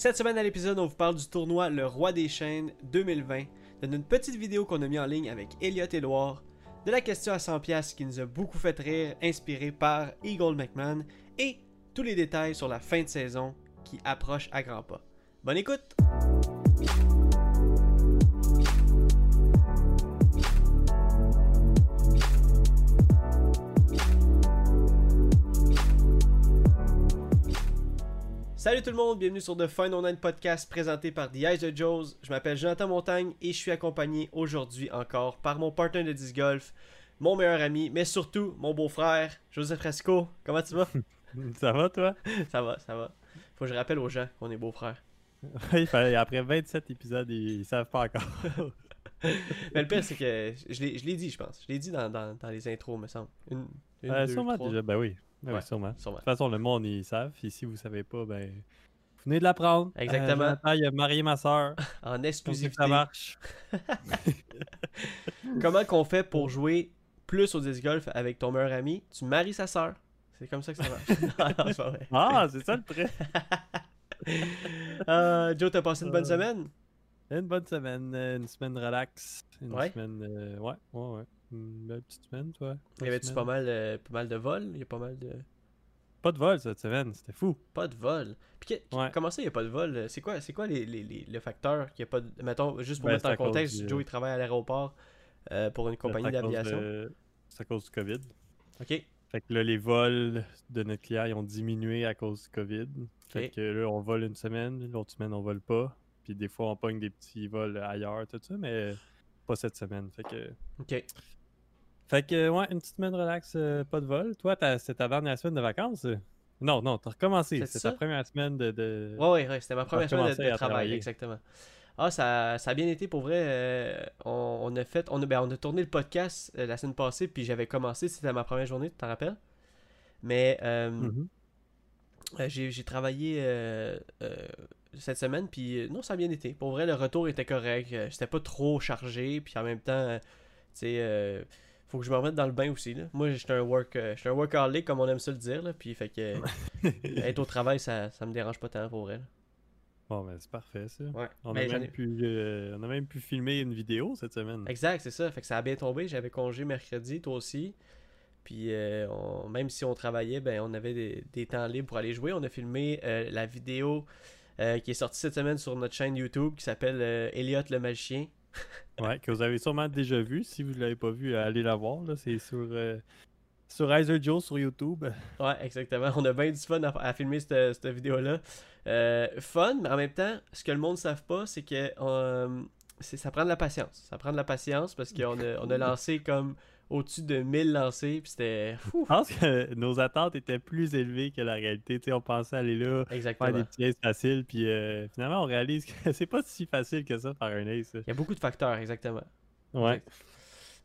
Cette semaine à l'épisode, on vous parle du tournoi Le Roi des Chaînes 2020, d'une petite vidéo qu'on a mis en ligne avec Elliot Edouard, de la question à 100$ qui nous a beaucoup fait rire, inspirée par Eagle McMahon, et tous les détails sur la fin de saison qui approche à grands pas. Bonne écoute! Salut tout le monde, bienvenue sur The Fun Online Podcast présenté par The Eyes of Joes. Je m'appelle Jonathan Montagne et je suis accompagné aujourd'hui encore par mon partenaire de disc golf, mon meilleur ami, mais surtout mon beau-frère, Joseph Fresco. Comment tu vas? ça va toi? Ça va, ça va. Faut que je rappelle aux gens qu'on est beaux-frères. Oui, après 27 épisodes, ils, savent pas encore. mais le pire, c'est que je l'ai dit, je pense. Je l'ai dit dans, dans, les intros, me semble. Une, une euh, sûrement déjà, ben oui. Oui, sûrement. De toute façon, le monde, ils savent. Et si vous savez pas, ben. Vous venez de l'apprendre. Exactement. Euh, il a marié ma soeur. en exclusivité. Ça marche. Comment qu'on fait pour jouer plus au disc golf avec ton meilleur ami? Tu maries sa soeur. C'est comme ça que ça marche. ah, c'est ça le trait. euh, Joe, t'as passé une bonne euh, semaine? Une bonne semaine. Une semaine relax. Une semaine. Euh, ouais, ouais, ouais. Une belle petite semaine, toi. Il y avait-tu pas mal, euh, pas mal de vols? Il y a pas mal de. Pas de vol cette semaine, c'était fou. Pas de vol. Puis comment ça, il n'y a pas de vol C'est quoi, c'est quoi les, les, les, le facteur qu'il n'y a pas de. Mettons, juste pour ben, mettre en contexte, Joe il travaille à l'aéroport euh, pour une compagnie d'aviation. C'est à cause du COVID. Ok. Fait que là, les vols de notre client ils ont diminué à cause du COVID. Fait que là, on vole une semaine, l'autre semaine, on vole pas. Puis des fois, on pogne des petits vols ailleurs, tout ça, mais pas cette semaine. Fait que. Ok. Fait que, ouais, une petite semaine relax, euh, pas de vol. Toi, c'est ta dernière semaine de vacances? Non, non, t'as recommencé. C'est ta première semaine de. de... Ouais, ouais, c'était ma première semaine de, travail, exactement. Ah, ça, ça, a bien été pour vrai. Euh, on, a fait, on a, ben, on a tourné le podcast euh, la semaine passée, puis j'avais commencé, c'était ma première journée, tu t'en rappelles? Mais mm-hmm. j'ai travaillé cette semaine, puis non, ça a bien été. Pour vrai, le retour était correct. C'était pas trop chargé, puis en même temps, tu sais faut que je me remette dans le bain aussi. Là. Moi, j'étais un work, euh, un workaholic, comme on aime ça le dire. Là, puis fait que être au travail, ça, ça me dérange pas tant pour vrai. Bon, ben c'est parfait ça. Ouais. On, a même pu, euh, on a même pu filmer une vidéo cette semaine. Exact, c'est ça. Fait que ça a bien tombé. J'avais congé mercredi, toi aussi. Puis euh, même si on travaillait, ben on avait des, des, temps libres pour aller jouer. On a filmé la vidéo qui est sortie cette semaine sur notre chaîne YouTube qui s'appelle Elliot le magicien. ouais, que vous avez sûrement déjà vu. Si vous ne l'avez pas vu, allez la voir. C'est sur, euh, sur Joe sur YouTube. Ouais, exactement. On a bien du fun à, filmer cette, cette vidéo-là. Euh, fun, mais en même temps, ce que le monde ne savent pas, c'est que euh, ça prend de la patience. Ça prend de la patience parce qu'on a, on a lancé comme au-dessus de 1000 lancés. Puis c'était. Je pense que nos attentes étaient plus élevées que la réalité. on pensait aller là, faire des petits aces faciles. Puis euh, finalement, on réalise que c'est pas si facile que ça faire un ace. Il y a beaucoup de facteurs, exactement. Ouais.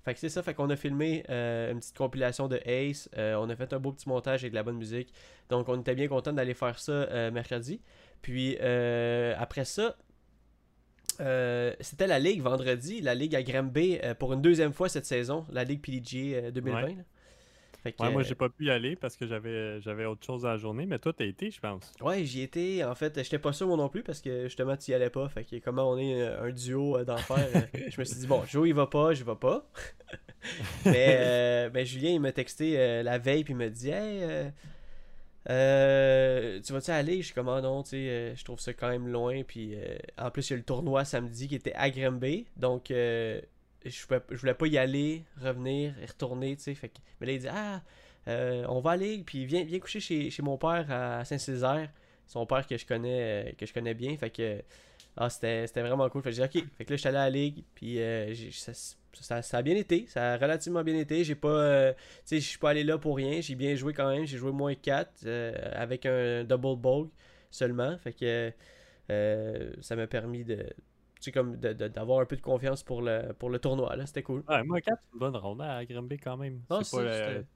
Fait que c'est ça, fait qu'on a filmé euh, une petite compilation de Ace, euh, on a fait un beau petit montage avec de la bonne musique, donc on était bien content d'aller faire ça mercredi. Puis après ça, euh, c'était la Ligue vendredi, la Ligue à Granby euh, pour une deuxième fois cette saison, la Ligue PDG 2020. Euh, ouais. moi, j'ai pas pu y aller parce que j'avais j'avais autre chose à la journée, mais toi, t'as été, je pense. Ouais, j'y étais. En fait, j'étais pas sûr moi non plus parce que justement, tu y allais pas. Fait que comment on est un duo d'enfer, je me suis dit, bon, Joe, il va pas, je vais pas. mais ben, Julien, il m'a texté la veille, puis il me dit, hey, euh, tu vas-tu aller? Je suis comme, ah non, tu euh, je trouve ça quand même loin. Puis euh, en plus, il y a le tournoi samedi qui était à Granby. Donc, je, je voulais pas y aller, revenir et retourner, tu sais. Mais là, il dit, ah, on va aller. Puis viens, viens coucher chez, chez mon père à Saint-Césaire. Son père que je connais, que je connais bien. Fait que, ah, c'était vraiment cool. Fait que j'ai dit, ok. Fait que là, je suis allé à la ligue. Puis ça, ça, ça, a bien été. Ça a relativement bien été. J'ai pas. Euh, tu sais, je suis pas allé là pour rien. J'ai bien joué quand même. J'ai joué moins 4 euh, avec un double bog seulement. Fait que euh, ça m'a permis de. Comme d'avoir un peu de confiance pour le, pour le tournoi. C'était cool. Ouais, moins 4, c'est une bonne round à Grimby quand même. c'est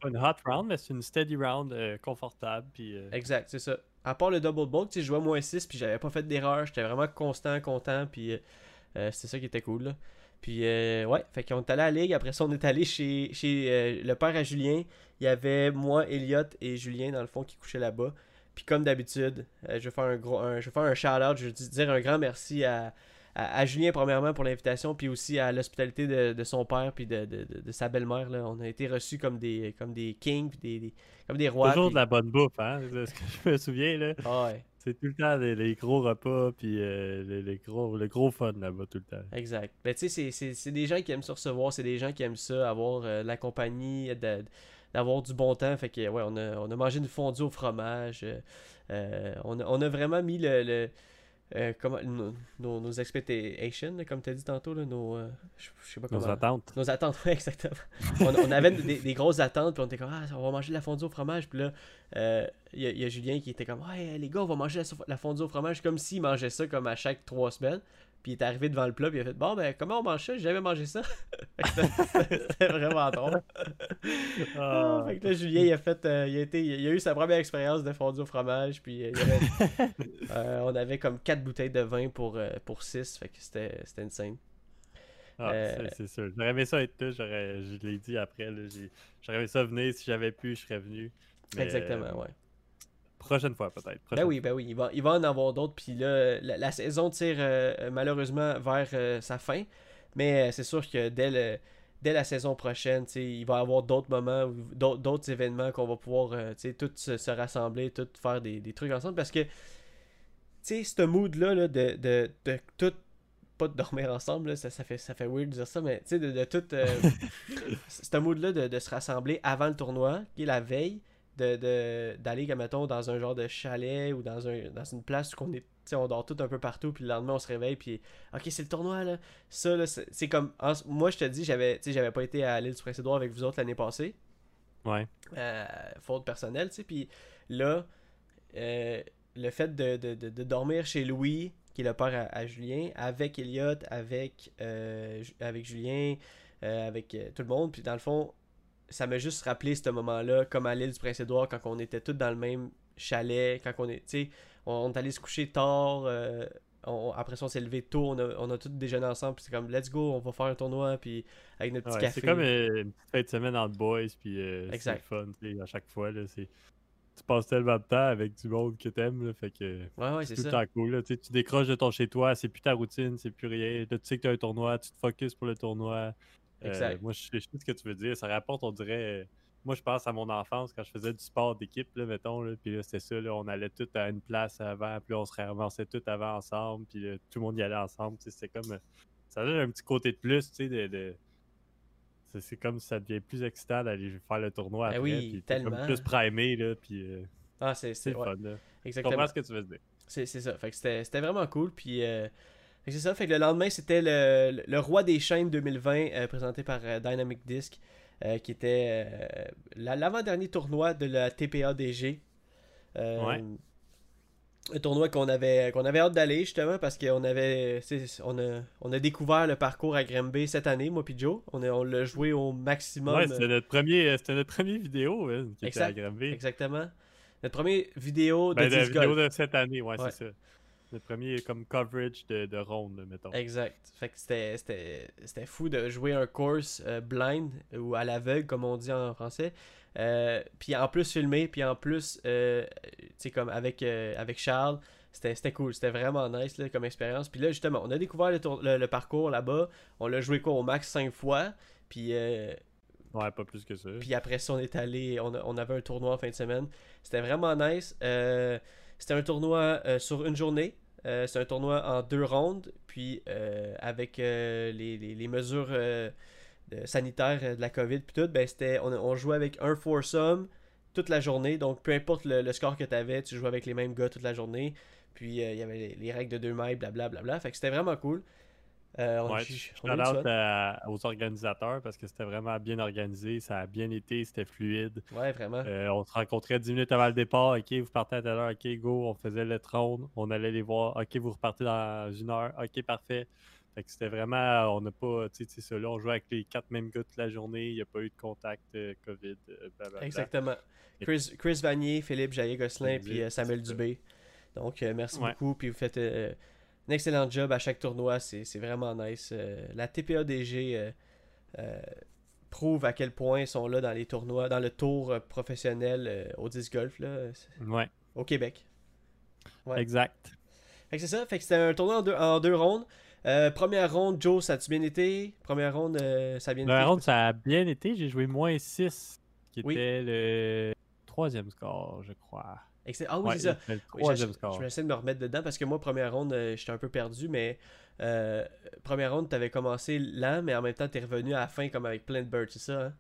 pas, une hot round, mais c'est une steady round confortable. Puis, Exact, c'est ça. À part le double sais, je jouais moins 6 puis j'avais pas fait d'erreur. J'étais vraiment constant, content. Puis c'était ça qui était cool. Là. Puis, euh, ouais, fait qu'on est allé à la ligue. Après ça, on est allé chez, chez euh, le père à Julien. Il y avait moi, Elliot et Julien, dans le fond, qui couchaient là-bas. puis comme d'habitude, je vais faire un gros un, je vais faire un shout-out, je veux dire un grand merci à, à, Julien premièrement pour l'invitation, puis aussi à l'hospitalité de, son père puis de, sa belle-mère. On a été reçus comme des comme des kings, puis des, comme des rois. Toujours de la bonne bouffe, hein? ce que je me souviens. Là. Ah ouais. C'est tout le temps les, gros repas, puis euh, les, gros, le gros fun là-bas tout le temps. Exact. Mais tu sais, c'est des gens qui aiment se recevoir, c'est des gens qui aiment ça, avoir euh, la compagnie, d'avoir du bon temps. Fait que, ouais, on a, on a mangé une fondue au fromage. Euh, on, a, on, a, vraiment mis le euh, nos, nos, expectations, comme tu as dit tantôt, là, nos, euh, je, sais pas nos attentes. Nos attentes, oui, exactement. on, avait des, grosses attentes, puis on était comme, ah, on va manger de la fondue au fromage. Puis là, il euh, y, a Julien qui était comme, ouais, les gars, on va manger la, la fondue au fromage, comme s'il mangeait ça comme à chaque trois semaines. Puis il est arrivé devant le plat, puis il a fait Bon, ben, comment on mange ça? J'ai jamais mangé ça. C'était vraiment drôle. Ah. fait que là, Julien, il a fait. Euh, il, a été, il a eu sa première expérience de fondue au fromage. Puis euh, euh, on avait comme 4 bouteilles de vin pour, pour 6. Fait que c'était insane. Ah, c'est sûr. J'aurais aimé ça être là. Je l'ai dit après. J'aurais aimé ça venir. Si j'avais pu, je serais venu. Exactement, ouais. Prochaine fois, peut-être. Ben oui, ben oui. Il va, il va en avoir d'autres. Puis là, la, saison tire euh, malheureusement vers euh, sa fin. Mais euh, c'est sûr que dès, dès la saison prochaine, il va y avoir d'autres moments, d'autres événements qu'on va pouvoir tous se, rassembler, tous faire des, trucs ensemble. Parce que, tu sais, ce mood-là de, de, de, tout pas de dormir ensemble, ça, ça, fait, ça fait weird de dire ça, mais tu sais, de, de, tout. ce mood-là de, de, se rassembler avant le tournoi, qui est la veille, d'aller, de, mettons, dans un genre de chalet ou dans, un, dans une place où on est on dort tout un peu partout, puis le lendemain on se réveille, puis ok, c'est le tournoi là. Ça, là, c'est comme. moi, je te dis, j'avais j'avais pas été à l'île du Prince-Édouard avec vous autres l'année passée. Ouais. Euh, faute personnelle, tu sais. Puis là, euh, le fait de, de, dormir chez Louis, qui est le père à, Julien, avec Elliot, avec, euh, avec Julien, avec tout le monde, puis dans le fond, ça m'a juste rappelé ce moment-là, comme à l'île du Prince-Édouard, quand on était tous dans le même chalet, quand on est, tu on, est allé se coucher tard, euh, après ça on s'est levé tôt, on a, on a tous déjeuné ensemble, puis c'est comme let's go, on va faire un tournoi, puis avec notre petit café. C'est comme euh, une petite fête de semaine entre boys, puis euh, c'est fun, à chaque fois, là, c'est tu passes tellement de temps avec du monde que t'aimes, là, fait que ouais, ouais, c'est tout le temps cool. Là, tu décroches de ton chez-toi, c'est plus ta routine, c'est plus rien. Là, tu sais que t'as un tournoi, tu te focuses pour le tournoi. Euh, moi, je sais ce que tu veux dire. Ça rapporte, on dirait. Moi, je pense à mon enfance quand je faisais du sport d'équipe, là, mettons. Là, puis là, c'était ça. Là, on allait tous à une place avant, puis là, on se réavançait tous avant ensemble, puis tout le monde y allait ensemble. C'était comme. Ça donne un petit côté de plus, tu sais, de... C'est comme ça devient plus excitant d'aller faire le tournoi ben après. Oui, puis tellement. Comme plus primé, là, puis... Euh, ah, c'est ouais. fun, là. Exactement. Je comprends ce que tu veux dire. C'est ça. Fait que c'était vraiment cool, puis... Euh, c'est ça, fait que le lendemain, c'était le, le, Roi des chaînes 2020 euh, présenté par euh, Dynamic Disc, euh, qui était l'avant-dernier tournoi de la TPADG. ouais. Un tournoi qu'on avait, qu'on avait hâte d'aller justement parce qu'on avait on a, on a découvert le parcours à Grimby cette année, moi et Joe. On, on l'a joué au maximum. Ouais, c'était notre premier, c'était notre premier vidéo hein, qui était à Grimby. Exactement. Notre première vidéo de ben, la vidéo de cette année, ouais. c'est ça. Le premier comme coverage de, de ronde, mettons. Exact. Fait que c'était fou de jouer un course euh, blind ou à l'aveugle, comme on dit en français. Euh, puis en plus filmé, puis en plus, euh, tu sais, comme avec, avec Charles, c'était cool. C'était vraiment nice là, comme expérience. Puis là, justement, on a découvert le, le, parcours là-bas. On l'a joué quoi au max 5 fois. Puis. Ouais, pas plus que ça. Puis après ça, on est allé. On, on avait un tournoi en fin de semaine. C'était vraiment nice. Euh c'était un tournoi euh, sur une journée. Euh, c'est un tournoi en deux rondes. Puis euh, avec les, mesures sanitaires de la COVID, puis tout, ben, c'était, on, jouait avec un foursome toute la journée. Donc peu importe le, score que tu avais, tu jouais avec les mêmes gars toute la journée. Puis il y avait les, règles de deux mailles, blablabla. Bla, bla, Fait que c'était vraiment cool. Euh, on, je aux organisateurs parce que c'était vraiment bien organisé, ça a bien été, c'était fluide. Ouais, vraiment. Euh, on se rencontrait 10 minutes avant le départ, ok, vous partez à telle heure, ok, go, on faisait le trône, on allait les voir, ok, vous repartez dans une heure, ok, parfait. Fait que c'était vraiment, on n'a pas, tu sais, cela, on jouait avec les quatre mêmes gars toute la journée, il n'y a pas eu de contact euh, COVID, blablabla. Exactement. Chris, Chris Vanier, Philippe Jaillet-Gosselin, puis Samuel Dubé. Donc, merci beaucoup, puis vous faites un excellent job à chaque tournoi. C'est vraiment nice. Euh, la TPADG euh, euh, prouve à quel point ils sont là dans les tournois, dans le tour professionnel au disc golf. Là. Ouais. au Québec. Ouais. Exact. Fait que c'est ça. Fait que c'était un tournoi en deux, en deux rondes. Euh, première ronde, Joe, ça a-tu bien été? Première ronde, euh, ça a bien été? La je ronde, ça a bien été. J'ai joué moins 6, qui Oui. était le troisième score, je crois. Excellent. Ah oui, Ouais, c'est ça. Oui, je, vais essayer de me remettre dedans parce que moi, première ronde, euh, j'étais un peu perdu, mais euh, première ronde, t'avais commencé lent, mais en même temps, t'es revenu à la fin comme avec plein de birds, c'est ça, hein?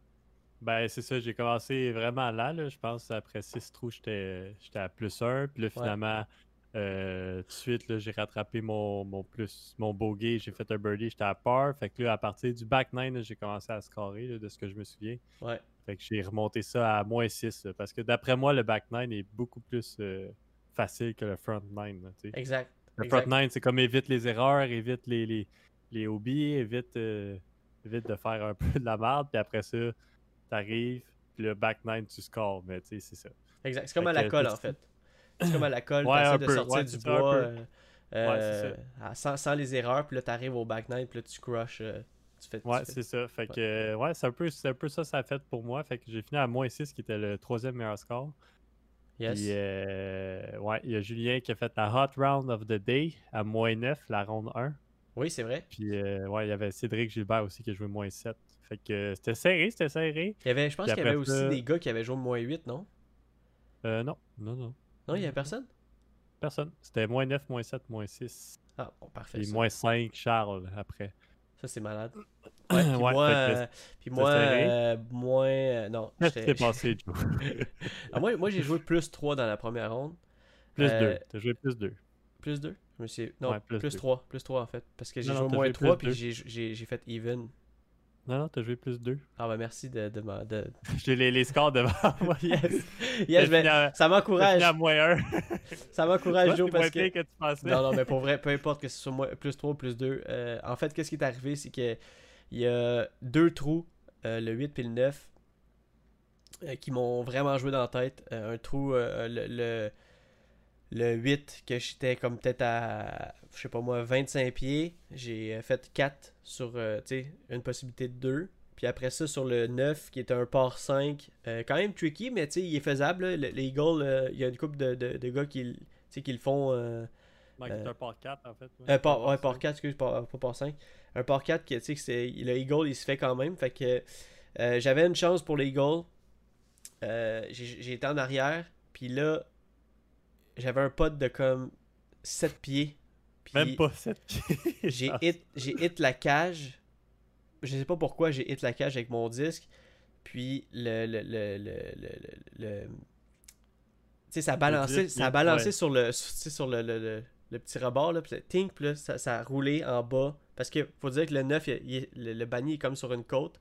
Ben, c'est ça, j'ai commencé vraiment là, là. Je pense après 6 trous, j'étais à plus 1. Puis là, finalement, euh, tout de suite, j'ai rattrapé mon, mon plus mon bogey, j'ai fait un birdie, j'étais à par. Fait que là, à partir du back 9, là, j'ai commencé à scorer, là, de ce que je me souviens. Ouais. Fait que j'ai remonté ça à moins 6. là, parce que d'après moi, le back 9 est beaucoup plus euh, facile que le front 9. là, tu sais. Exact. Le exact. front 9, c'est comme évite les erreurs, évite les, les, les hobbies, évite, euh, évite de faire un peu de la merde, puis après ça, t'arrives, puis le back 9, tu scores, mais tu sais, c'est ça. Exact. C'est comme à la colle, tout- en fait. C'est comme à la colle, Ouais, de peu, sortir ouais, du bois euh, Ouais, euh, sans, sans les erreurs, puis là, t'arrives au back nine, puis là, tu crushes. Tu fais, tu Ouais, c'est ça. Fait que, euh, ouais, c'est un, peu, un peu ça, ça a fait pour moi. Fait que j'ai fini à moins 6, qui était le troisième meilleur score. Yes. Puis, euh, ouais, il y a Julien qui a fait la hot round of the day à moins 9, la ronde 1. Oui, c'est vrai. Puis, euh, ouais, il y avait Cédric Gilbert aussi qui a joué moins 7. Fait que euh, c'était serré, c'était serré. Il y avait, je pense qu'il y avait aussi des gars qui avaient joué moins 8, non? Euh, non, non, non. Non, il y avait personne? Personne. C'était moins 9, moins 7, moins 6. Ah, bon, parfait. Puis Ça, moins 5, Charles, après. Ça, c'est malade. Ouais, puis Ouais, moi, euh, puis moi euh, moins. euh, non. Qu'est-ce qui s'est passé, Joe? Ah, moi, moi j'ai joué plus 3 dans la première ronde. plus Euh, 2. T'as joué plus 2. Plus 2 Je me suis... Non, Ouais, plus plus, deux. 3. Plus 3 en fait. Parce que j'ai joué moins joué 3 plus puis deux. j'ai- j'ai j'ai fait even. Non, non, t'as joué plus 2. Ah, bah merci de. de, de... J'ai les, les scores devant moi. yes. Yes ben, fini à- ça m'encourage. fini à moins 1. Ça m'encourage, Joe, parce que. que tu. Non, non, mais pour vrai, peu importe que ce soit moins- plus 3 ou plus 2. euh, en fait, qu'est-ce qui est arrivé, c'est que il y a deux trous, euh, le 8 et le 9, euh, qui m'ont vraiment joué dans la tête. Un trou, euh, le, le, le 8, que j'étais comme peut-être à, je sais pas moi, 25 pieds. J'ai euh, fait 4 sur, euh, tu sais, une possibilité de 2. Puis après ça, sur le 9, qui était un par 5, euh, quand même tricky, mais tu sais, il est faisable. là. Le- les goals, euh, il y a une couple de, de, de gars qui, le- tu sais, qui le font. Ouais, c'est un par 4 en fait. un par, ouais, par 4, excuse, par- pas par 5. Un par 4, que, tu sais, que c'est, le Eagle, il se fait quand même. Fait que j'avais une chance pour. Euh, j'ai, j'ai été en arrière. Puis là, j'avais un pote de comme 7 pieds. Puis Même pas 7 pieds. j'ai hit, j'ai hit la cage. Je sais pas pourquoi j'ai hit la cage avec mon disque. Puis le. le, le, le, le, le- le- tu sais, ça a balancé, ça a balancé ouais. sur le, sur, le, le, le- petit rebord, là, puis le tink, puis là, ça, ça a roulé en bas. Parce que faut dire que le 9, il- il- le, le bannier est comme sur une côte.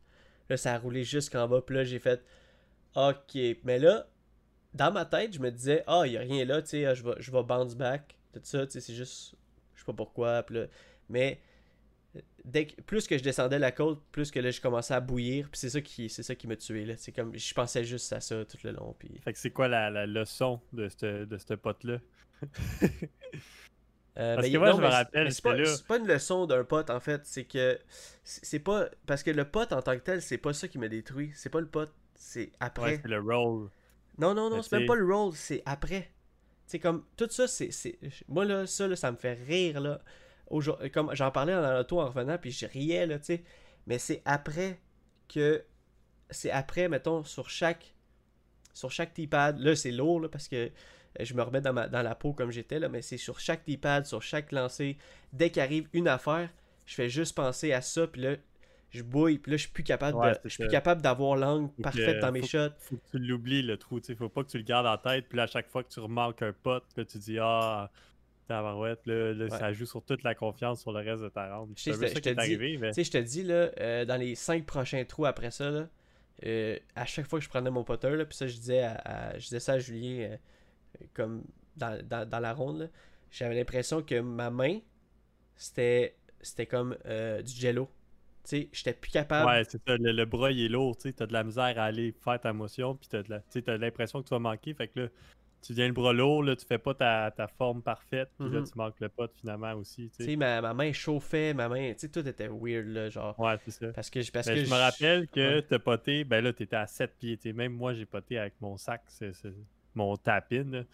Là, ça a roulé jusqu'en bas, puis là, j'ai fait OK. Mais là, dans ma tête, je me disais Ah, il n'y a rien là, tu sais, ah, je vais, je vais bounce back. Tout ça, tu sais, c'est juste. Je sais pas pourquoi. là- mais dès que, plus que je descendais la côte, plus que là, je commençais à bouillir. Puis c'est ça qui, c'est ça qui m'a tué. Là. C'est comme, je pensais juste à ça tout le long. Puis Fait que c'est quoi la, la leçon de ce de pote-là? Euh, Parce ben, que moi, non, je me rappelle, c'est pas, une leçon d'un pote en fait, c'est que c'est pas parce que le pote en tant que tel, c'est pas ça qui m'a détruit, c'est pas le pote, c'est après. Ouais, c'est le roll. Non non non, c'est même pas le rôle, c'est après. C'est comme tout ça c'est moi là ça là, ça me fait rire là. Aujourd'hui- comme j'en parlais dans l'auto en revenant puis je riais là, tu sais, mais c'est après que c'est après mettons sur chaque sur chaque T-pad, là c'est lourd là, parce que euh, je me remets dans, ma, dans la peau comme j'étais, là, mais c'est sur chaque T-pad, sur chaque lancé. Dès qu'arrive une affaire, je fais juste penser à ça, puis là, je bouille, puis là, je suis plus capable Ouais, de, je suis plus capable d'avoir l'angle parfaite dans mes faut- shots. Faut que tu l'oublies, le trou. sais Faut pas que tu le gardes en tête. Puis là, à chaque fois que tu remarques un pote, là, tu dis Ah, tabarouette, là, là, Ouais. ça joue sur toute la confiance sur le reste de ta ronde. Je te. Tu je te dis, là, euh, dans les cinq prochains trous après ça, là, euh, à chaque fois que je prenais mon potter, là, puis ça, je disais, à, à- je disais ça à Julien, euh, comme dans, dans, dans la ronde, j'avais l'impression que ma main, c'était c'était comme du jello. Sais, j'étais plus capable. Ouais, c'est ça. Le, le bras, il est lourd. Tu as de la misère à aller faire ta motion. Puis tu as, l'impression que tu vas manquer. Fait que là, tu viens le bras lourd. Là, tu fais pas ta, ta forme parfaite. Puis là, Mhm. tu manques le pot finalement aussi. tu sais. ma, ma main chauffait, ma main, tu sais, tout était weird, là, genre. Ouais, c'est ça. Parce que, je- parce Ben, que je me rappelle que ouais. t'as poté, ben là, t'étais à 7 pieds. Même moi, j'ai poté avec mon sac, c'est, mon tapin. là.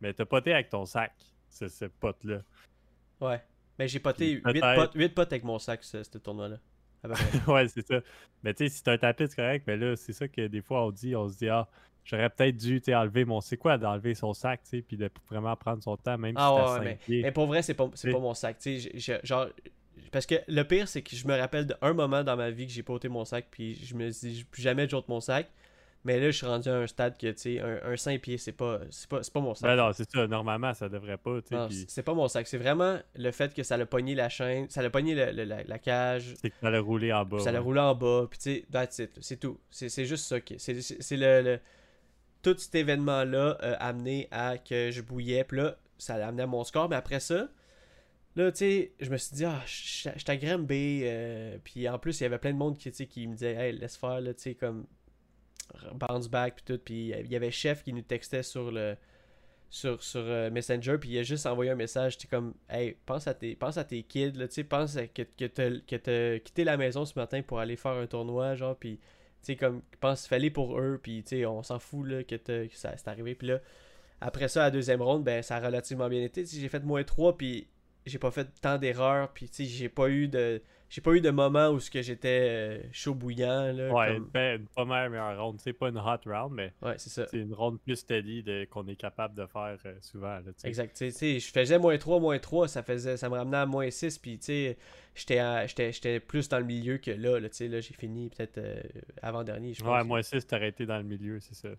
Mais t'as poté avec ton sac, ce, ce pote-là. Ouais. Mais j'ai poté Puis 8 peut-être- potes, potes avec mon sac, ce, ce tournoi-là. Peu près. ouais, c'est ça. Mais tu sais, si t'as un tapis, c'est correct. Mais là, c'est ça que des fois, on dit, on se dit, ah, j'aurais peut-être dû, enlever mon. C'est quoi d'enlever son sac, tu sais, puis de vraiment prendre son temps, même Ah si ouais, ouais, 5 mais, mais pour vrai, c'est pas, pas mon sac. Tu sais, genre, parce que le pire, c'est que je me rappelle d'un moment dans ma vie que j'ai pas ôté mon sac, puis je me dis, plus jamais j'ôte mon sac. Mais là, je suis rendu à un stade que, tu sais, un, un 5 pieds, c'est pas, c'est pas, pas mon sac. Ben non, c'est ça. Normalement, ça devrait pas, tu sais. Non, puis c'est pas mon sac. C'est vraiment le fait que ça l'a pogné la chaîne, ça l'a pogné le- le- la, la cage, C'est que ça l'a roulé en bas. ça l'a roulé en bas, puis tu sais, that's it. C'est tout. C'est juste ça. C'est le, le- Tout cet événement-là a amené à que je bouillais, puis là, ça l'a amené à mon score, mais après ça, là, tu sais, je me suis dit, ah, suis à Granby, euh, puis en plus, il y avait plein de monde qui, qui me disait, hey, laisse faire, là, tu sais, comme bounce back, puis tout, puis il y avait Chef qui nous textait sur le sur, sur euh, Messenger, puis il a juste envoyé un message, tu comme, hey, pense à tes, pense à tes kids, là, tu sais, pense que, que t'as quitté la maison ce matin pour aller faire un tournoi, genre, puis, tu sais, comme, pense, fallait pour eux, puis, tu sais, on s'en fout, là, que, que ça c'est arrivé, puis là, après ça, la deuxième ronde, ben, ça a relativement bien été, j'ai fait moins 3, puis j'ai pas fait tant d'erreurs, puis, tu sais, j'ai pas eu de, j'ai pas eu de moment où ce que j'étais euh, chaud bouillant, là, Ouais, comme- ben, pas mal meilleure ronde. C'est pas une hot round, mais ouais, c'est ça. c'est une ronde plus steady qu'on est capable de faire euh, souvent. Là, tu sais. Exact. Je faisais moins 3, moins 3, ça, faisait, ça me ramenait à moins 6, puis tu sais, j'étais plus dans le milieu que là. là, tu sais, là j'ai fini peut-être euh, avant-dernier. Ouais, moi 6, t'aurais été dans le milieu, c'est ça.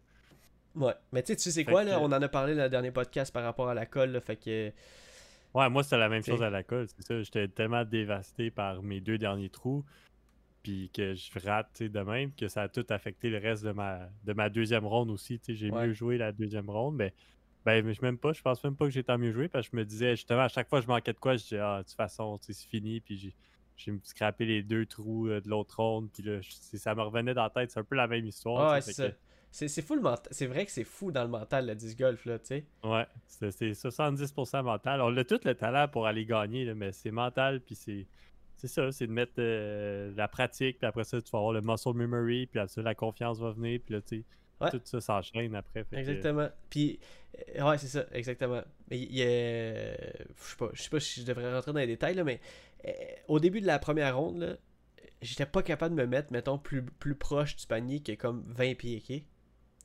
Ouais. Mais tu sais, tu sais, quoi, là? On en a parlé dans le dernier podcast par rapport à la colle, là, fait que. Ouais, moi, c'était la même chose à la colle, c'est ça. J'étais tellement dévasté par mes deux derniers trous, puis que je rate, de même, que ça a tout affecté le reste de ma, de ma deuxième ronde aussi. J'ai Ouais. mieux joué la deuxième ronde, mais ben, je même pas, je pense même pas que j'ai tant mieux joué, parce que je me disais, justement, à chaque fois que je manquais de quoi, je disais, ah, de toute façon, c'est fini, puis j'ai... Scrappé les deux trous euh, de l'autre ronde, puis là, ça me revenait dans la tête. C'est un peu la même histoire. Ah ouais, c'est. C'est c'est fou le mental. C'est vrai que c'est fou dans le mental, le disc golf, là, tu sais. Ouais, c'est c'est 70% mental. On a tout le talent pour aller gagner, là, mais c'est mental, puis c'est c'est ça, c'est de mettre euh, la pratique, puis après ça, tu vas avoir le muscle memory, puis après ça, la confiance va venir, puis là, tu sais, Ouais. tout ça s'enchaîne après. que- Exactement. Puis, euh, ouais, c'est ça, exactement. Mais il y a. Je sais pas, je sais pas si je devrais rentrer dans les détails, là, mais euh, au début de la première ronde, là, j'étais pas capable de me mettre, mettons, plus, plus proche du panier que comme 20 pieds?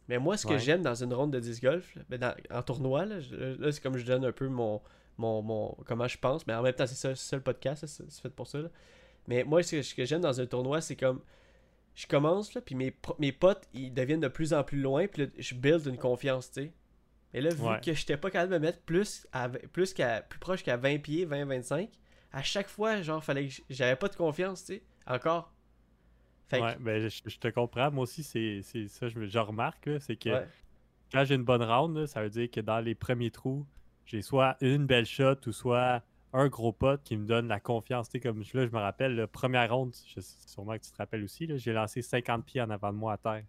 Mais moi, ce que Ouais. j'aime dans une ronde de disc golf, là, ben, dans- en tournoi, là, là, c'est comme je donne un peu mon, mon, mon comment je pense, mais en même temps, c'est ça, ça le podcast, c'est fait pour ça. là. Mais moi, ce que, j'aime dans un tournoi, c'est comme je commence, là, puis mes, mes potes, ils deviennent de plus en plus loin, puis là, je build une confiance, tu sais. Et là, vu Ouais. que j'étais pas capable de me mettre plus, à, plus, qu'à, plus proche qu'à 20 pieds, 20-25, à chaque fois, genre, fallait que j'avais pas de confiance, tu sais, encore. Fait que, Ouais, ben, je, je te comprends. Moi aussi, c'est ça, je, je remarque, c'est que ouais, quand j'ai une bonne round, là, ça veut dire que dans les premiers trous, j'ai soit une belle shot ou soit un gros pot qui me donne la confiance. Tu sais, comme là, je me rappelle, la première ronde, je, sûrement que tu te rappelles aussi, j'ai lancé 50 pieds en avant de moi à terre.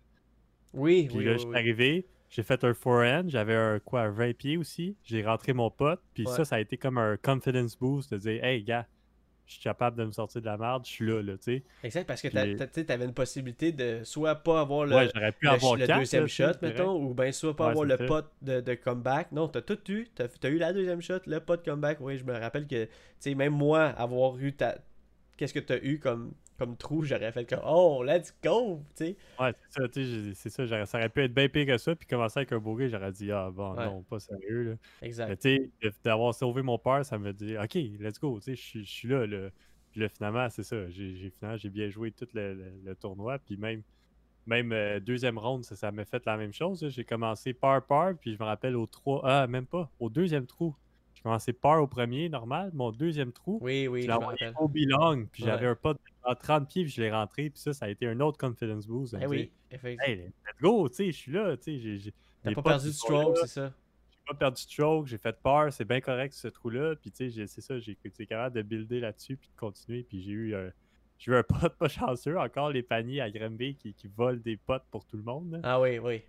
oui, Puis oui, là, oui, je suis oui. arrivé, j'ai fait un forehand, j'avais un quoi, un 20 pieds aussi. J'ai rentré mon pote, puis Ouais. ça, ça a été comme un confidence boost de dire, hey, gars, je suis capable de me sortir de la merde, je suis là, là, tu sais. Exact, parce que tu sais, t'avais une possibilité de soit pas avoir le, ouais, j'aurais pu le, avoir le quatre, deuxième là, shot, mettons, ou bien soit pas Ouais, avoir le pot de, de comeback. Non, t'as tout eu. T'as as eu la deuxième shot, le pot de comeback. Oui, je me rappelle que, tu sais, même moi, avoir eu ta. Qu'est-ce que t'as eu comme, comme trou, j'aurais fait comme Oh, let's go! Ouais, c'est ça, tu sais, j'ai- c'est ça, j'aurais- ça aurait pu être bien pire que ça, puis commencer avec un bogey, j'aurais dit, ah bon, Ouais. non, pas sérieux, là. Mais Exact. tu sais, d'avoir sauvé mon père, ça me dit, ok, let's go, je suis- là, là. Puis là, finalement, c'est ça, j'ai j'ai- finalement, j'ai bien joué tout le, le- le tournoi, puis même, même euh, deuxième round, ça, ça m'a fait la même chose, là. j'ai commencé par par, puis je me rappelle au 3, ah, même pas, au deuxième trou. J'ai commencé par au premier, normal, mon deuxième trou, Oui, oui, je l'ai envoyé au puis Ouais. j'avais un pot à 30 pieds, puis je l'ai rentré, puis ça, ça a été un autre confidence boost. Eh oui, effectivement. Hey, let's go, tu sais, je suis là, tu sais, j'ai- j'ai T'as pas perdu de stroke, c'est ça? j'ai pas perdu de stroke, j'ai fait peur, c'est bien correct ce trou-là, puis tu sais, j'ai- c'est ça, j'ai été capable de builder là-dessus, puis de continuer, puis j'ai eu, euh, j'ai eu un pote pas chanceux, encore les paniers à Granby qui, qui volent des potes pour tout le monde, là. Ah oui, oui.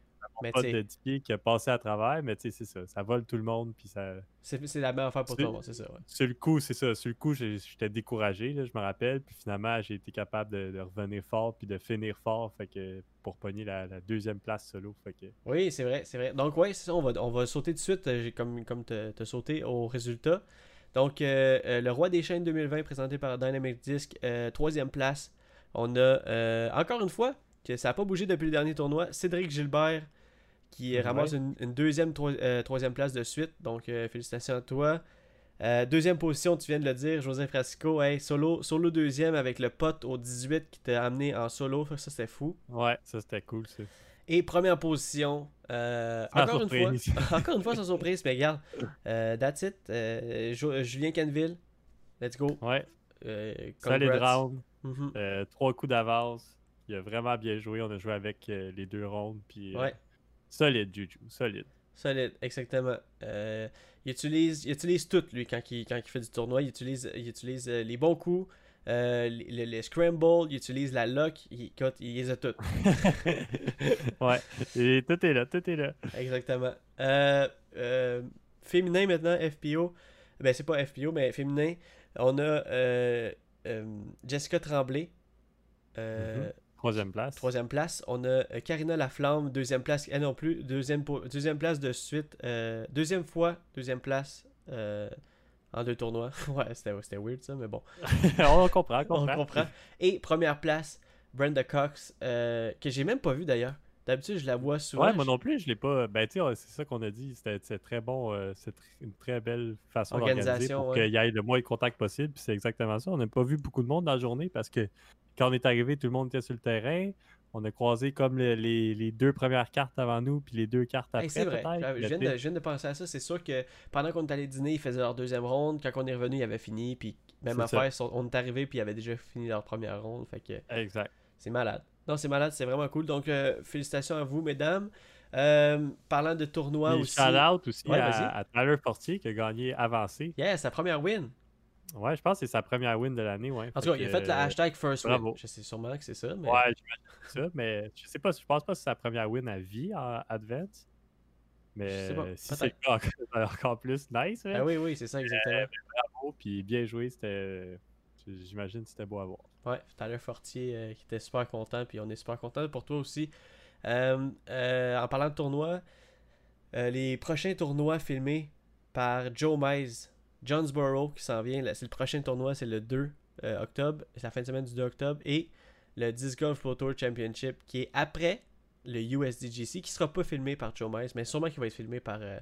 Mais Pas tu de sais, 10 pieds qui a passé à travers, mais tu sais, c'est ça. Ça vole tout le monde, puis ça... c'est la meilleure affaire pour toi, c'est ça. ouais. Sur le coup, c'est ça. Sur le coup, j'étais découragé, là, je me rappelle. Puis finalement, j'ai été capable de, de revenir fort puis de finir fort fait que, pour pogner la, la deuxième place solo. Fait que, Oui, c'est vrai, c'est vrai. Donc, ouais, c'est ça, on va, on va sauter de suite, euh, j'ai comme, comme te, te sauté au résultat. Donc, euh, euh, le Roi des chaînes 2020, présenté par Dynamic Disc, euh, troisième place. On a, encore une fois, que ça n'a pas bougé depuis le dernier tournoi, Cédric Gilbert, qui Ouais. ramasse une, une deuxième, troi- euh, troisième place de suite. Donc, euh, félicitations à toi. Euh, deuxième position, tu viens de le dire, Joseph Frasco, hey, solo, solo deuxième avec le pote au 18 qui t'a amené en solo, ça c'était fou. ouais, ça c'était cool. Ça. Et première position, euh, encore, une fois, encore une fois sans surprise, mais regarde, euh, that's it. Jo- Julien Canville, let's go. Ouais, solid round. Mhm. trois coups d'avance. Il a vraiment bien joué. On a joué avec euh, les deux rondes. Puis, euh, Ouais, solide, Juju. Solide. solide, exactement. Euh, il, utilise, il utilise tout, lui, quand il, quand il fait du tournoi. Il utilise, il utilise euh, les bons coups, euh, les, les- les scrambles, il utilise la lock, il, écoute, il les a toutes. ouais, et tout est là, tout est là. Exactement. Féminin maintenant, FPO. Ben, c'est pas FPO, mais féminin. On a Jessica Tremblay. Mhm. Troisième place. Troisième place. On a euh, Karina Laflamme, deuxième place. Elle non plus. Deuxième, deuxième place de suite. euh, deuxième fois, deuxième place euh, en deux tournois. ouais, c'était weird ça, mais bon. on comprend, on On comprend. comprend. Et première place, Brenda Cox, euh, que j'ai même pas vu d'ailleurs. D'habitude, je la vois souvent. Ouais, moi non plus, je l'ai pas. Ben, tu sais, c'est ça qu'on a dit. C'était très bon. euh, c'est tr- une très belle façon d'organiser pour ouais. qu'il y ait le moins de contact possible. Puis c'est exactement ça. On n'a pas vu beaucoup de monde dans la journée parce que quand on est arrivé, tout le monde était sur le terrain. On a croisé comme le- les, les deux premières cartes avant nous, puis les deux cartes après. Hey, c'est vrai. Je viens, de, sais, je viens de penser à ça. C'est sûr que pendant qu'on est allé dîner, ils faisaient leur deuxième ronde. Quand on est revenu, ils avaient fini. Puis même affaire, on est arrivé, puis ils avaient déjà fini leur première ronde. Fait que Exact. c'est malade. Non, c'est malade, c'est vraiment cool. Donc, euh, félicitations à vous, mesdames. Euh, parlant de tournoi aussi. shout out aussi Ouais, à, à Tyler Fortier qui a gagné avancé. Yeah, sa première win. Ouais, je pense que c'est sa première win de l'année. Ouais. En tout cas, il a fait le euh, hashtag first win. bravo. Je sais sûrement que c'est ça. Mais... Ouais, j'imagine ça, mais je sais pas, je pense pas que c'est sa première win à vie en Advance. Je Mais pas, si c'est encore, encore plus nice, Ah oui, oui, c'est ça, exactement. bravo, puis bien joué, c'était j'imagine que c'était beau à voir. Ouais, Tyler Fortier euh, qui était super content, puis on est super content pour toi aussi. Euh, euh, en parlant de tournois, euh, les prochains tournois filmés par Joe Mize, Jonesboro qui s'en vient, c'est le prochain tournoi, c'est le 2 euh, octobre, c'est la fin de semaine du 2 octobre, et le Disc Golf Pro Tour Championship qui est après le USDGC, qui sera pas filmé par Joe Mize, mais sûrement qu'il va être filmé par, euh,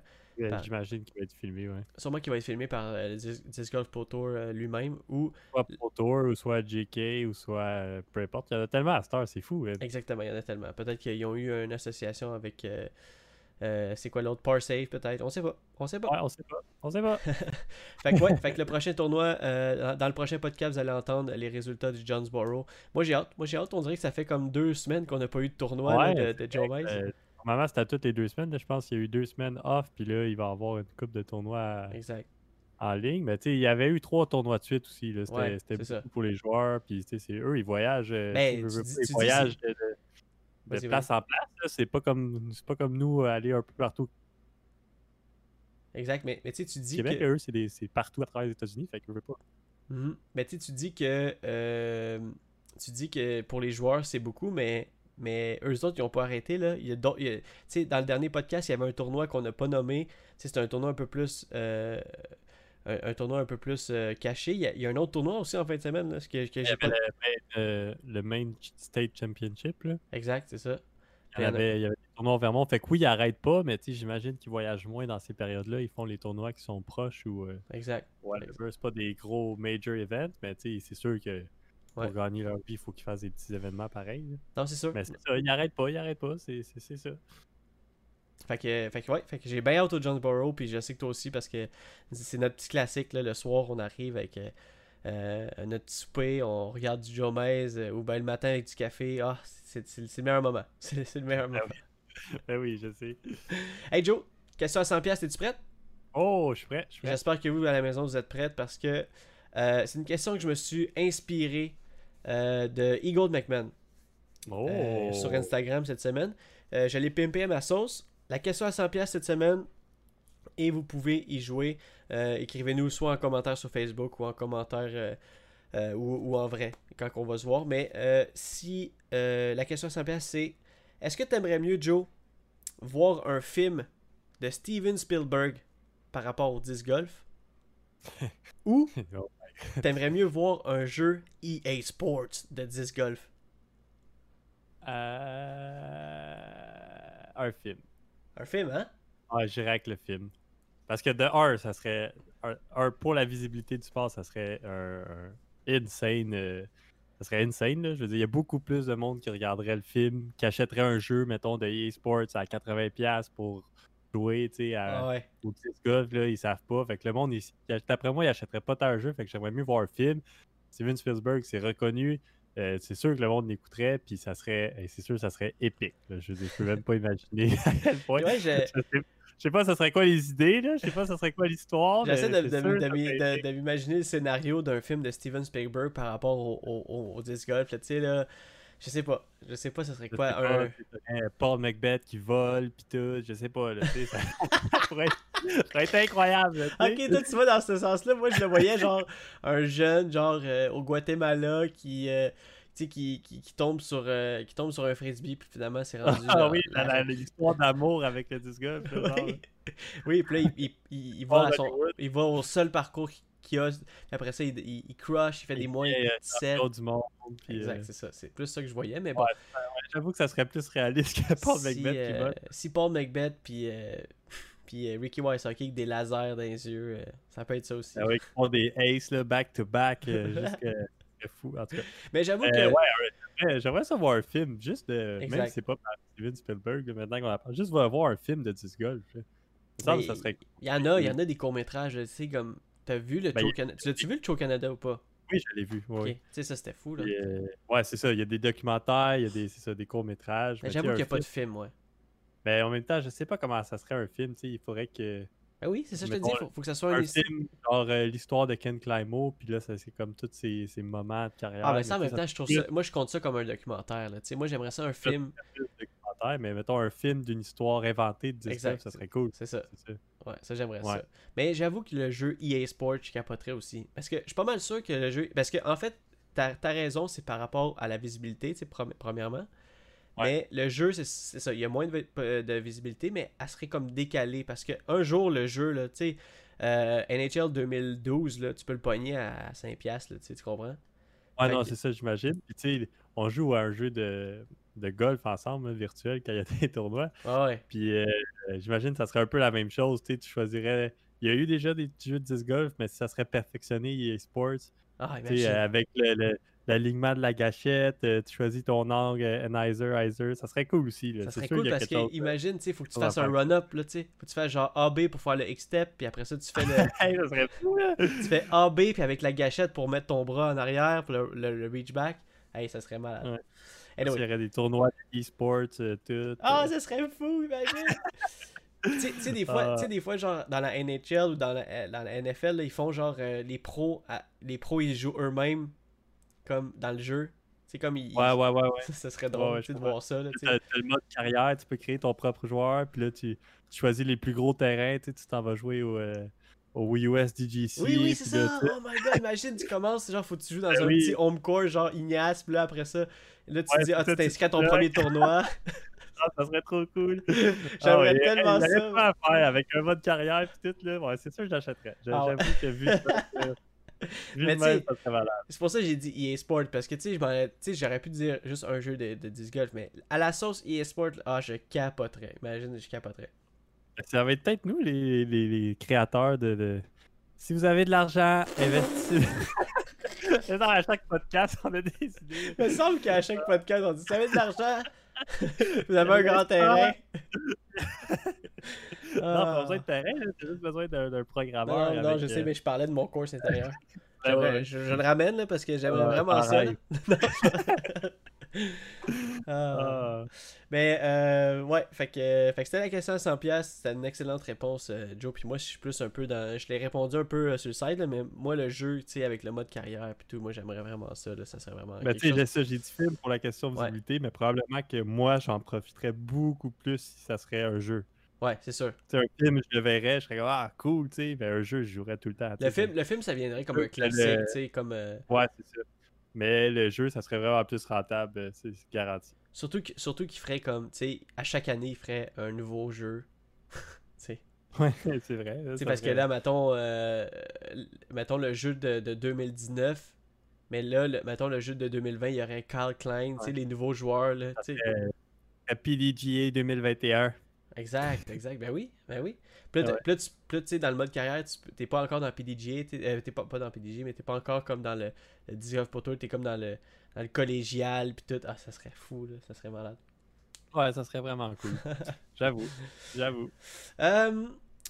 Par- J'imagine qu'il va être filmé, ouais. sûrement qu'il va être filmé par euh, Disc, Golf Pro Tour euh, lui-même, ou Soit Pro Tour, ou soit JK, ou soit euh, peu importe. Il y en a tellement à heure, c'est fou. hein. Exactement, il y en a tellement. Peut-être qu'ils ont eu une association avec. Euh, c'est quoi l'autre? Parsave peut-être? On sait pas. On sait pas. Ouais, on sait pas. On sait pas. Fait que ouais, fait que le prochain tournoi, euh, dans, le prochain podcast, vous allez entendre les résultats du Jonesboro. Moi j'ai hâte. Moi j'ai hâte. On dirait que ça fait comme deux semaines qu'on n'a pas eu de tournoi là, de, de Joe Mize. Euh, normalement, c'était toutes les deux semaines. là. Je pense qu'il y a eu deux semaines off, puis là, il va y avoir une coupe de tournois Exact. en ligne. Mais tu sais, il y avait eu trois tournois de suite aussi. C'était Ouais, pour les joueurs. Puis tu sais, c'est eux, ils voyagent. euh, Ben, tu veux, dis ils voyagent de, Vas-y, place en place. là. C'est pas comme c'est pas comme nous euh, aller un peu partout Exact. Mais, mais tu sais, tu au dis Québec. que. Eux, c'est des- c'est partout à travers les États-Unis. Fait que veux pas. Mais tu sais, tu dis que. euh, tu dis que pour les joueurs, c'est beaucoup, mais. Mais eux autres, ils n'ont pas arrêté. Là. Il y a il y dans le dernier podcast, il y avait un tournoi qu'on n'a pas nommé. Tu sais, C'était un tournoi un peu plus. euh, un, un tournoi un peu plus euh, caché. Il y, a, il y a un autre tournoi aussi en fin de semaine. Là, ce que, que Il y avait le, main- euh, le Main State Championship. Là. Exact, c'est ça. Il y, en en avait, il y avait des tournois au Vermont. Fait que oui, ils n'arrêtent pas, mais j'imagine qu'ils voyagent moins dans ces périodes-là. Ils font les tournois qui sont proches ou. euh, Exact. C'est pas des gros major events, mais c'est sûr que pour Ouais. gagner leur vie, il faut qu'ils fassent des petits événements pareils. là. Non, c'est sûr. Mais c'est ça, ils n'arrêtent pas, ils n'arrêtent pas, c'est ça. Fait que, fait que ouais, fait que j'ai bien hâte au Jonesboro, puis je sais que toi aussi, parce que c'est notre petit classique, là, le soir, on arrive avec euh, euh, notre petit souper, on regarde du Joe Maze, euh, ou ben le matin avec du café, ah, c'est le meilleur moment, c'est le meilleur moment. Ben oui, je sais. Hey Joe, question à 100$, piastres, es-tu prête? Oh, je suis prêt, je suis prêt. J'espère que vous, à la maison, vous êtes prêtes, parce que euh, c'est une question que je me suis inspiré de Eagle McMahon. Oh! sur Instagram cette semaine. Euh, pimpé à ma sauce. La question à 100$ cette semaine. Et vous pouvez y jouer. Euh, écrivez-nous soit en commentaire sur Facebook ou en commentaire euh, euh, ou, ou en vrai quand on va se voir. Mais si la question à 100$ c'est est-ce que tu aimerais mieux, Joe, voir un film de Steven Spielberg par rapport au disc golf? Ou Oh. t'aimerais mieux voir un jeu EA Sports de disc golf? Euh, Un film. Un film, hein? Ah, j'irais avec le film. Parce que de un, ça serait. Un, un, pour la visibilité du sport, ça serait un, un insane. euh, ça serait insane, là. Je veux dire, il y a beaucoup plus de monde qui regarderait le film, qui achèterait un jeu, mettons, de EA Sports à 80$ pour jouer, tu sais, à- Ah ouais. golf, là, ils savent pas. Fait que le monde, d'après moi, il achèterait pas tant un jeu. Fait que j'aimerais mieux voir un film. Steven Spielberg, c'est reconnu. Euh, c'est sûr que le monde l'écouterait, puis ça serait, c'est sûr que ça serait épique. là. Je je peux même pas imaginer à quel point. Ouais, je- Je sais, pas, ça serait quoi les idées, là. Je sais pas, ça serait quoi l'histoire. J'essaie de, m'imaginer le scénario d'un film de Steven Spielberg par rapport au, au, au- au disc golf. là, Tu sais, là, je sais pas. Je sais pas, ce serait Je quoi pas, un. Paul Macbeth qui vole, pis tout. Je sais pas, là. tu sais, Ça, ça pourrait être, ça pourrait être incroyable, là. Ok, toi tu vas dans ce sens-là. Moi je le voyais genre un jeune, genre euh, au Guatemala qui. euh, qui, qui, qui tombe sur, euh, qui tombe sur un frisbee, puis finalement c'est rendu. Ah genre oui, l'histoire d'amour avec le disc golf. Oui. oui, puis là, il, il, il- il va à son, Hollywood. il va au seul parcours qu'il après ça, il, il, il crush, il fait des moins fait, euh, 17. champion du monde. puis, Exact, euh, c'est ça. C'est plus ça que je voyais, mais bon. Ouais, J'avoue que ça serait plus réaliste que Paul si, Macbeth qui euh, si Paul Macbeth puis, puis Ricky Wysocki avec des lasers dans les yeux, ça peut être ça aussi. Ah oui, qui font des aces là, back to back. juste que- c'est fou, en tout cas. Mais j'avoue Euh, que. ouais, j'aimerais- savoir un film, juste de. Même si c'est pas par Steven Spielberg, maintenant qu'on en parle, juste voir un film de disc golf. Il ça serait Il y en a, il y en a des courts-métrages, tu sais, comme. T'as vu le Ben, Show il- Canada l'as-tu vu le Show Canada ou pas? Oui, je l'ai vu. ouais. Tu sais, ça c'était fou, là. Euh, ouais, c'est ça. Il y a des documentaires, il y a des, ça, des courts-métrages. Mais J'avoue qu'il n'y a pas de film- ouais. Mais en même temps, je sais pas comment ça serait un film. tu sais, Il faudrait que. Ben oui, c'est ça, je te dis, faut, faut que ça soit Un un. film, genre euh, l'histoire de Ken Climo, puis là, c'est comme tous ces, ces moments de carrière. Ah, ben mais ça, en même temps, je trouve ça. Moi, je compte ça comme un documentaire, là. Tu sais, moi, j'aimerais ça un film. documentaire, mais mettons un film d'une histoire inventée de disc Exact. golf, ça serait cool. C'est ça. C'est ça. Ouais, ça j'aimerais Ouais. ça. Mais j'avoue que le jeu EA Sports, je capoterais aussi. Parce que je suis pas mal sûr que le jeu. Parce que en fait, t'as as raison, c'est par rapport à la visibilité, tu premièrement. Mais le jeu, c'est ça, il y a moins de, vi- de visibilité, mais elle serait comme décalée. Parce que un jour, le jeu, là, tu sais, euh, NHL 2012, là, tu peux le pogner à 5$, là, tu comprends? Ouais, Fait non, que- c'est ça, j'imagine. Puis tu sais, on joue à un jeu de, de golf ensemble, là, virtuel, quand il y a des tournois. Ah ouais. Puis euh, j'imagine que ça serait un peu la même chose. Tu choisirais. Il y a eu déjà des petits jeux de disc golf, mais si ça serait perfectionné EA Sports, Ah, euh, avec le, le- l'alignement de la gâchette, euh, tu choisis ton angle, Anizer, Izer, ça serait cool aussi. là. Ça serait cool parce que, imagine, tu sais, faut que tu fasses un run-up, là, tu sais. Faut que tu fasses genre AB pour faire le X-step, puis après ça, tu fais le. Hey, ça serait fou, là! tu fais AB puis avec la gâchette pour mettre ton bras en arrière pour le, le- le reach back. Hey, ça serait malade. Ouais. Anyway. Il y aurait des tournois d'e-sports, euh, tout. Ah, euh, ça serait fou, imagine! tu sais- des fois, Ah. des fois, genre, dans la NHL ou dans la, euh, dans la NFL, là, ils font genre, euh, les pros, à- les pros, ils jouent eux-mêmes, comme dans le jeu. C'est comme, ils... Ouais, ouais, ouais, ouais. Ça, ça serait drôle, ouais, je de voir ça, tu t'as le mode carrière, tu peux créer ton propre joueur, puis là, tu, tu choisis les plus gros terrains, tu t'en vas jouer au, euh, au US DGC. Oui, oui, c'est ça! Oh my god, imagine, tu commences, genre, faut que tu joues dans Ben un oui. petit home court, genre Ignace, puis là, après ça, là, tu Ouais, te dis, ah, tu t'inscris à ton premier tournoi. Ah, ça serait trop cool. J'aimerais Ah il a- tellement il ça. pas à faire avec un mode carrière puis tout, là. Ouais, c'est sûr que j'achèterais. J'a- Ah. J'avoue que vu ça, euh, Mais. C'est pour ça que j'ai dit EA Sport, parce que tu sais, j'aurais pu dire juste un jeu de, de disc golf, mais à la sauce EA Sport, ah, je capoterais. Imagine, je capoterais. Ça va être peut-être nous, les, les, les créateurs de, de- Si vous avez de l'argent, investissez. Ça, à chaque podcast, on a des idées. Il me semble qu'à chaque podcast, on dit Ça avez de l'argent Vous avez un grand terrain Non, pas besoin de terrain, t'as juste besoin d'un Non, programmeur. non, non, avec, je sais, euh, mais je parlais de mon course intérieur. ouais. je, je le ramène là, parce que j'aimerais Ouais, vraiment ça. pareil. là. Ah. Ah. Mais euh, ouais, fait que, fait que c'était la question à 100$. C'était une excellente réponse, euh, Joe. Puis moi, je suis plus un peu dans. Je l'ai répondu un peu euh, sur le site, là, mais moi, le jeu, tu sais, avec le mode carrière, puis tout, moi, j'aimerais vraiment ça. Là, ça serait vraiment. Ben, quelque tu sais, ça, j'ai dit film pour la question Ouais. visibilité, mais probablement que moi, j'en profiterais beaucoup plus si ça serait un jeu. Ouais, c'est sûr. Sais, un film, je le verrais, je serais comme, ah, cool, tu sais, mais un jeu, je jouerais tout le temps. Le film, le film, ça viendrait comme un classique, tu sais, comme. euh, Ouais, c'est ça. Mais le jeu, ça serait vraiment plus rentable, euh, c'est c'est garanti. Surtout, que- surtout qu'il ferait comme, tu sais, à chaque année, il ferait un nouveau jeu. tu sais. Ouais, c'est vrai. ça parce que là, mettons, euh, mettons le jeu de, de 2019, mais là, le- mettons le jeu de 2020, il y aurait Carl Klein, tu sais, les nouveaux joueurs, là, tu sais. La PDGA 2021. Exact, exact, ben oui, ben oui. Ouais. puis là, tu, tu sais, dans le mode carrière, tu t'es pas encore dans PDGA, t'es euh, pas, pas dans PDGA, mais t'es pas encore comme dans le, le Disc Golf Pro Tour, t'es comme dans le, dans le collégial, puis tout. Ah, ça serait fou, là, ça serait malade. Ouais, ça serait vraiment cool. j'avoue, j'avoue. Euh,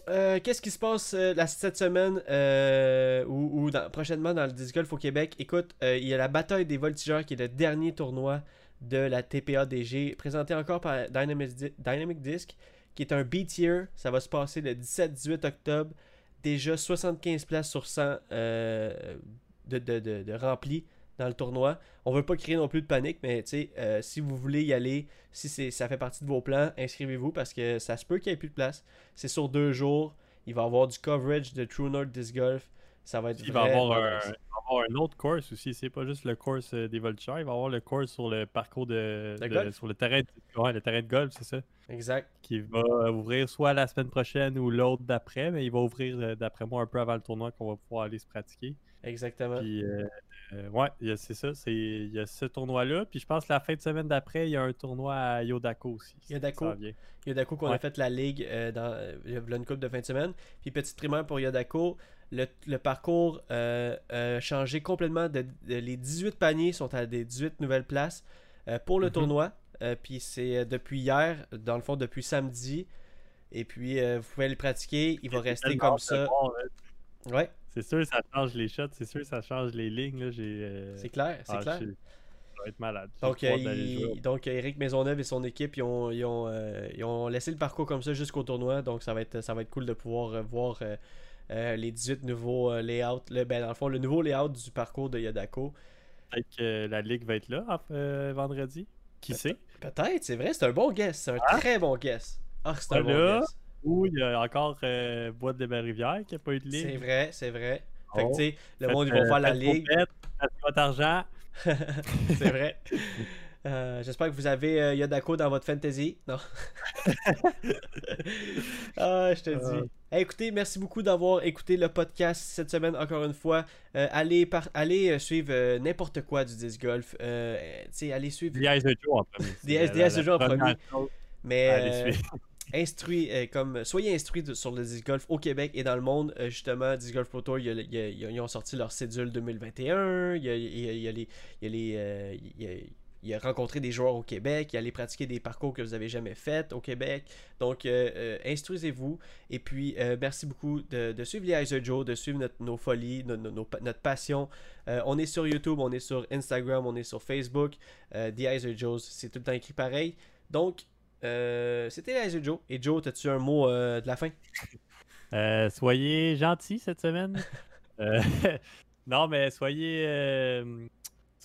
euh, Qu'est-ce qui se passe euh, la, cette semaine ou, ou dans- prochainement dans le disc golf au Québec? Écoute, il y a la bataille des voltigeurs qui est le dernier tournoi de la TPADG, présenté encore par Dynamic, Di- Dynamic Disc, qui est un B-tier. Ça va se passer le 17-18 octobre. Déjà 75 places sur 100 euh, de, de, de, de remplis dans le tournoi. On veut pas créer non plus de panique, mais tu sais, euh, si vous voulez y aller, si c'est ça fait partie de vos plans, inscrivez-vous parce que ça se peut qu'il n'y ait plus de place. C'est sur deux jours. Il va y avoir du coverage de True North Disc Golf. Ça va être Il va y avoir, vraiment un, avoir un autre course aussi. C'est pas juste le course euh, des voltigeurs. Il va y avoir le course sur le parcours de, sur le terrain, de- ouais, le terrain de golf, c'est ça. Exact. Qui va ouvrir soit la semaine prochaine ou l'autre d'après, mais il va ouvrir euh, d'après moi un peu avant le tournoi qu'on va pouvoir aller se pratiquer. Exactement. Puis euh, euh, ouais, c'est ça. Il y a ce tournoi-là. Puis je pense que la fin de semaine d'après, il y a un tournoi à Yodako aussi. Yodako. Yodako qu'on a fait la ligue euh, dans a une coupe de fin de semaine. Puis petite primaire pour Yodako, le, le parcours euh, a changé complètement. De, de- les 18 paniers sont à des 18 nouvelles places euh, pour le Mhm. tournoi. Euh, puis c'est euh, depuis hier, dans le fond depuis samedi. Et puis euh, vous pouvez le pratiquer. Il va rester comme ça. Ouais, C'est sûr, ça change les shots. C'est sûr, ça change les lignes. Là. J'ai, euh, c'est clair, c'est ah, clair. Ça va être malade. Donc, euh, il- donc, Eric Maisonneuve et son équipe, ils ont, ils ont, euh, ils ont laissé le parcours comme ça jusqu'au tournoi. Donc, ça va être, ça va être cool de pouvoir euh, voir euh, les 18 nouveaux euh, layouts. Le, ben, dans le fond, le nouveau layout du parcours de Yodako. Peut-être que la ligue va être là euh, vendredi. Qui sait? Peut-être, c'est vrai, c'est un bon guess. C'est un très bon guess. Ah, c'est un bon guess. Ou il y a encore Bois de Rivière qui n'a pas eu de C'est ligue. vrai, c'est vrai. Fait que, Oh. tu sais, le monde, ils vont voir la ligue. votre argent. c'est vrai. Euh, J'espère que vous avez euh, Yodako dans votre fantasy. Non. ah, je te dis. Hey, écoutez, merci beaucoup d'avoir écouté le podcast cette semaine encore une fois. Euh, allez par... allez euh, suivre euh, n'importe quoi du disc golf. Euh, allez suivre. Ice de Joe en premier. Ice de Joe en premier. Mais instruit, comme soyez instruits de- sur le disc golf au Québec et dans le monde. Justement, Disc Golf Pro Tour, ils ont sorti leur cédule 2021. Il y a, il y a- il y a les, il y a les, il y a- rencontré des joueurs au Québec, il a allé pratiquer des parcours que vous avez jamais fait au Québec. Donc, euh, euh, instruisez-vous. Et puis, euh, merci beaucoup de, de suivre les Eyes of Joe, de suivre notre- nos folies, notre passion. On est sur YouTube, on est sur Instagram, on est sur Facebook. The Eyes of Joe, c'est tout le temps écrit pareil. Donc, c'était les Eyes of Joe. Et Joe, as-tu un mot de la fin? Soyez gentils cette semaine. Non, mais soyez,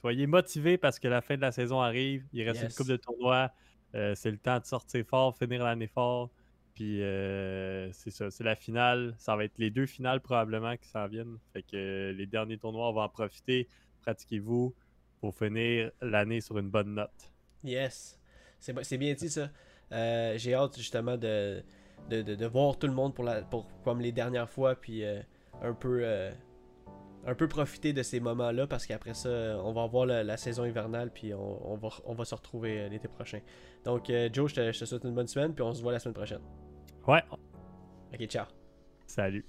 soyez motivés parce que la fin de la saison arrive. Il reste Yes. une coupe de tournois. Euh, c'est le temps de sortir fort, finir l'année fort. Puis euh, c'est ça, c'est la finale. Ça va être les deux finales probablement qui s'en viennent. Fait que euh, les derniers tournois, on va en profiter. Pratiquez-vous pour finir l'année sur une bonne note. Yes. C'est bien dit ça. Euh, J'ai hâte justement de, de, de- de voir tout le monde pour, la, pour comme les dernières fois, puis euh, un peu un peu profiter de ces moments-là parce qu'après ça, on va avoir la, la saison hivernale, puis on, on va, on va se retrouver euh, l'été prochain. Donc, euh, Joe, je te, je te souhaite une bonne semaine, puis on se voit la semaine prochaine. Ouais, Ok, ciao. salut.